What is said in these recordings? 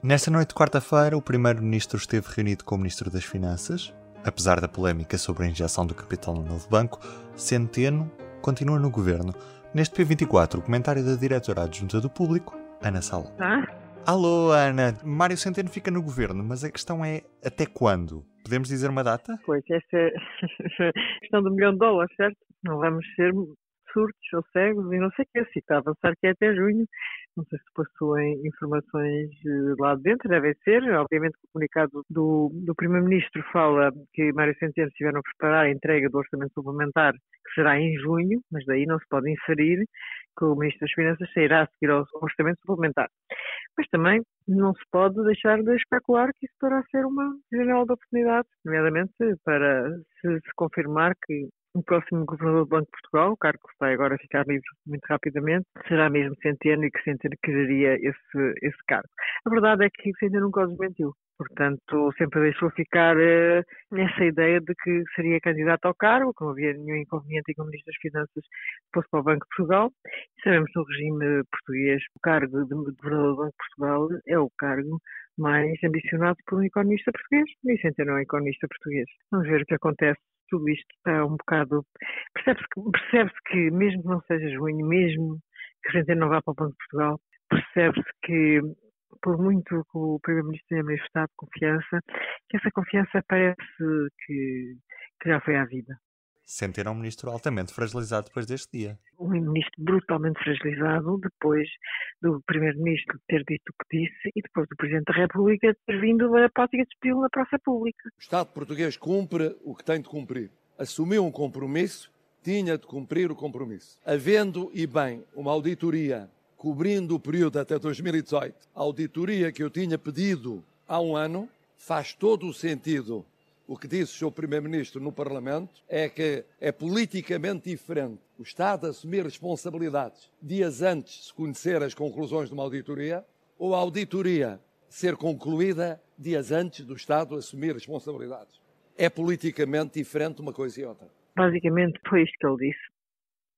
Nesta noite de quarta-feira, o Primeiro-Ministro esteve reunido com o Ministro das Finanças. Apesar da polémica sobre a injeção do capital no novo banco, Centeno continua no governo. Neste P24, o comentário da diretora adjunta do Público, Ana Sala. Ah? Alô, Ana. Mário Centeno fica no governo, mas a questão é até quando? Podemos dizer uma data? Pois, essa é questão do milhão de dólares, certo? Não vamos ser surtos ou cegos e não sei o que. Se está a avançar que é até junho. Não sei se passou em informações eh, lá de dentro, deve ser. Obviamente o comunicado do, do Primeiro-Ministro fala que Mário Centeno estiveram a preparar a entrega do orçamento suplementar, que será em junho, mas daí não se pode inferir que o Ministro das Finanças sairá a seguir ao orçamento suplementar. Mas também não se pode deixar de especular que isso poderá ser uma janela de oportunidade, nomeadamente para se, se confirmar que o próximo governador do Banco de Portugal, o cargo que vai agora ficar livre muito rapidamente, será mesmo Centeno e que Centeno quereria esse, esse cargo. A verdade é que Centeno nunca o desmentiu. Portanto, sempre deixou ficar nessa ideia de que seria candidato ao cargo, que não havia nenhum inconveniente em que o Ministro das Finanças fosse para o Banco de Portugal. E sabemos que no regime português, o cargo de governador do Banco de Portugal é o cargo mais ambicionado por um economista português. E Centeno é um economista português. Vamos ver o que acontece tudo isto está um bocado. Percebe-se que, percebe que, mesmo que não seja junho, mesmo que a gente não vá para o Banco de Portugal, percebe-se que, por muito que o Primeiro-Ministro tenha manifestado confiança, que essa confiança parece que, que já foi à vida. Sentir um ministro altamente fragilizado depois deste dia. Um ministro brutalmente fragilizado depois do primeiro-ministro ter dito o que disse e depois do Presidente da República ter vindo a prática de despedi-lo na praça pública. O Estado português cumpre o que tem de cumprir. Assumiu um compromisso, tinha de cumprir o compromisso. Havendo e bem uma auditoria cobrindo o período até 2018, a auditoria que eu tinha pedido há um ano, faz todo o sentido o que disse o Sr. Primeiro-Ministro no Parlamento é que é politicamente diferente o Estado assumir responsabilidades dias antes de se conhecer as conclusões de uma auditoria ou a auditoria ser concluída dias antes do Estado assumir responsabilidades. É politicamente diferente uma coisa e outra. Basicamente foi isto que ele disse.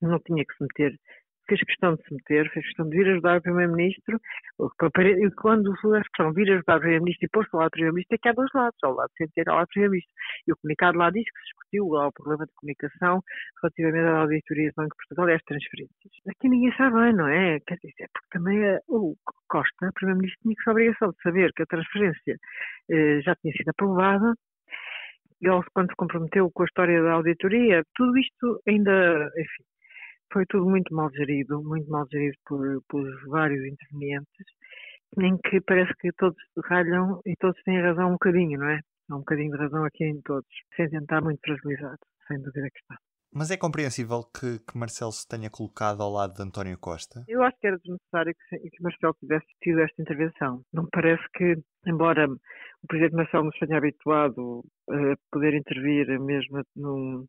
Não tinha que se meter fez questão de se meter, fez questão de vir ajudar o Primeiro-Ministro, e quando a expressão vir ajudar o Primeiro-Ministro e pôr-se ao lado do Primeiro-Ministro, é que há dois lados, ao lado de ter ao lado do Primeiro-Ministro. E o comunicado lá diz que se discutiu o problema de comunicação relativamente à auditoria do Banco de Portugal e às transferências. Aqui ninguém sabe bem, não é? Quer dizer, porque também eh, o Costa, o Primeiro-Ministro, tinha a obrigação de saber que a transferência eh, já tinha sido aprovada, ele, quando se comprometeu com a história da auditoria, tudo isto ainda, enfim, foi tudo muito mal gerido, muito mal gerido por, por vários intervenientes, em que parece que todos ralham e todos têm razão um bocadinho, não é? Há um bocadinho de razão aqui em todos, sem tentar muito fragilizado, sem dúvida que está. Mas é compreensível que, que, Marcelo se tenha colocado ao lado de António Costa? Eu acho que era desnecessário que, que Marcelo tivesse tido esta intervenção. Não me parece que, embora o Presidente Marcelo nos tenha habituado a poder intervir mesmo num,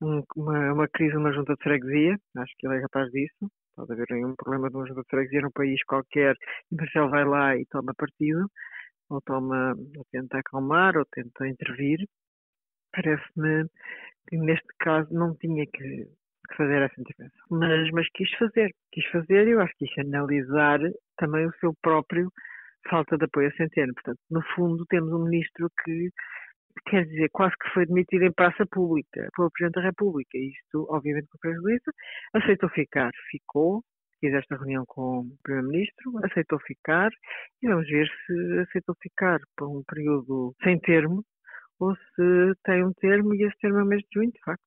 uma, uma crise numa junta de freguesia, acho que ele é capaz disso. Pode haver um problema de uma junta de freguesia num país qualquer e Marcelo vai lá e toma partido, ou, toma, ou tenta acalmar, ou tenta intervir. Parece-me que neste caso não tinha que, que fazer essa intervenção. Mas, mas quis fazer, quis fazer e eu acho que quis analisar também o seu próprio falta de apoio a Centeno. Portanto, no fundo, temos um ministro que quer dizer, quase que foi demitido em praça pública pelo Presidente da República. Isto, obviamente, com prejuízo, aceitou ficar, ficou, fiz esta reunião com o Primeiro-Ministro, aceitou ficar e vamos ver se aceitou ficar por um período sem termo ou se tem um termo e esse termo é o mês de junho, de facto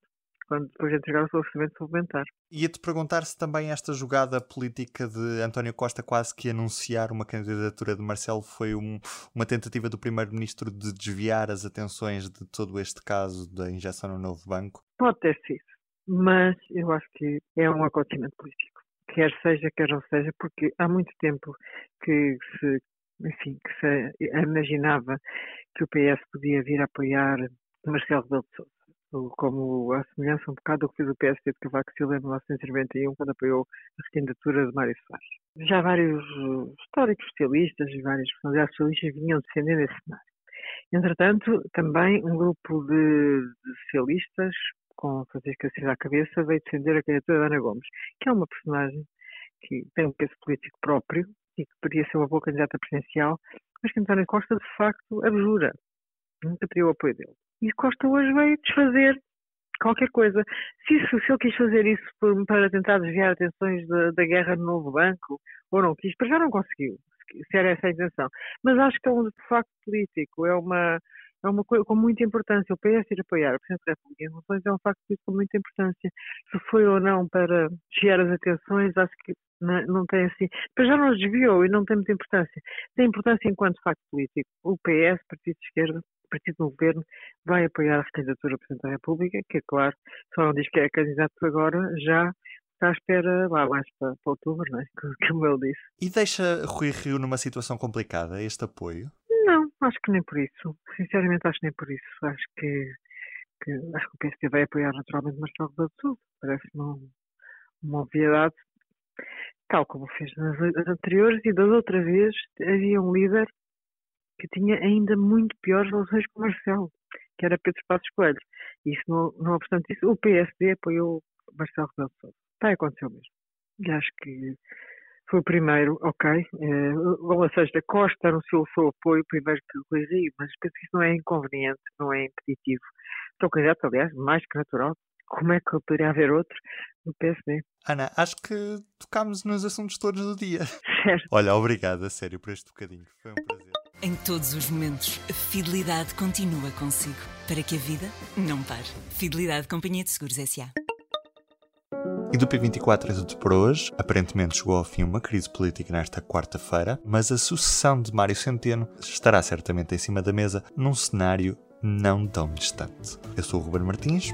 quando depois de entregar o seu orçamento suplementar. Ia-te perguntar se também esta jogada política de António Costa quase que anunciar uma candidatura de Marcelo foi um, uma tentativa do Primeiro-Ministro de desviar as atenções de todo este caso da injeção no novo banco? Pode ter sido, mas eu acho que é um acontecimento político. Quer seja, quer não seja, porque há muito tempo que se enfim, que se imaginava que o PS podia vir a apoiar Marcelo Rebelo de Sousa, como a semelhança um bocado do que fez o PSD de Cavaco Silva em 1991, quando apoiou a recandidatura de Mário Soares. Já vários históricos socialistas e várias personalidades socialistas vinham defendendo esse cenário. Entretanto, também um grupo de, de socialistas, com Francisco Assis à cabeça, veio defender a candidatura de Ana Gomes, que é uma personagem que tem um peso político próprio e que poderia ser uma boa candidata presidencial, mas que António Costa, de facto, abjura. Nunca teria o apoio dele. E Costa hoje veio desfazer qualquer coisa. Se, isso, se ele quis fazer isso por, para tentar desviar atenções da, da, guerra no novo banco, ou não quis, para já não conseguiu, se era essa a intenção. Mas acho que é um facto político, é uma, é uma coisa com muita importância. O PS ir apoiar o Presidente da República em é um facto político com muita importância. Se foi ou não para desviar as atenções, acho que não, não tem assim. Mas já não desviou e não tem muita importância. Tem importância enquanto facto político. O PS, Partido de Esquerda, partido no governo vai apoiar a candidatura ao Presidente da República, que é claro, só não diz que é candidato agora, já está à espera lá mais para, para outubro, não é? como ele disse. E deixa Rui Rio numa situação complicada este apoio? Não, acho que nem por isso. Sinceramente acho que nem por isso. Acho que, que acho que o PSD vai apoiar naturalmente Marcelo Rebelo de Sousa. Parece-me uma obviedade. Tal como fez nas anteriores e das outras vezes havia um líder que tinha ainda muito piores relações com Marcelo, que era Pedro Passos Coelho. E isso, não, não obstante isso, o PSD apoiou Marcelo Rebelo de Sousa. Está a acontecer mesmo. E acho que foi o primeiro, ok. Eh, ou seja, Costa anunciou o seu apoio primeiro que Rui Rio, mas penso que isso não é inconveniente, não é impeditivo. Estou candidato, aliás, mais que natural. Como é que poderia haver outro no PSD? Ana, acho que tocámos nos assuntos todos do dia. Certo. Olha, obrigado a sério por este bocadinho. Foi um prazer. Em todos os momentos, a fidelidade continua consigo. Para que a vida não pare. Fidelidade Companhia de Seguros S.A. E do P24 é tudo por hoje. Aparentemente chegou ao fim uma crise política nesta quarta-feira, mas a sucessão de Mário Centeno estará certamente em cima da mesa num cenário não tão distante. Eu sou o Ruben Martins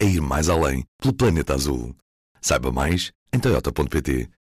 é ir mais além pelo planeta azul. Saiba mais em toyota.pt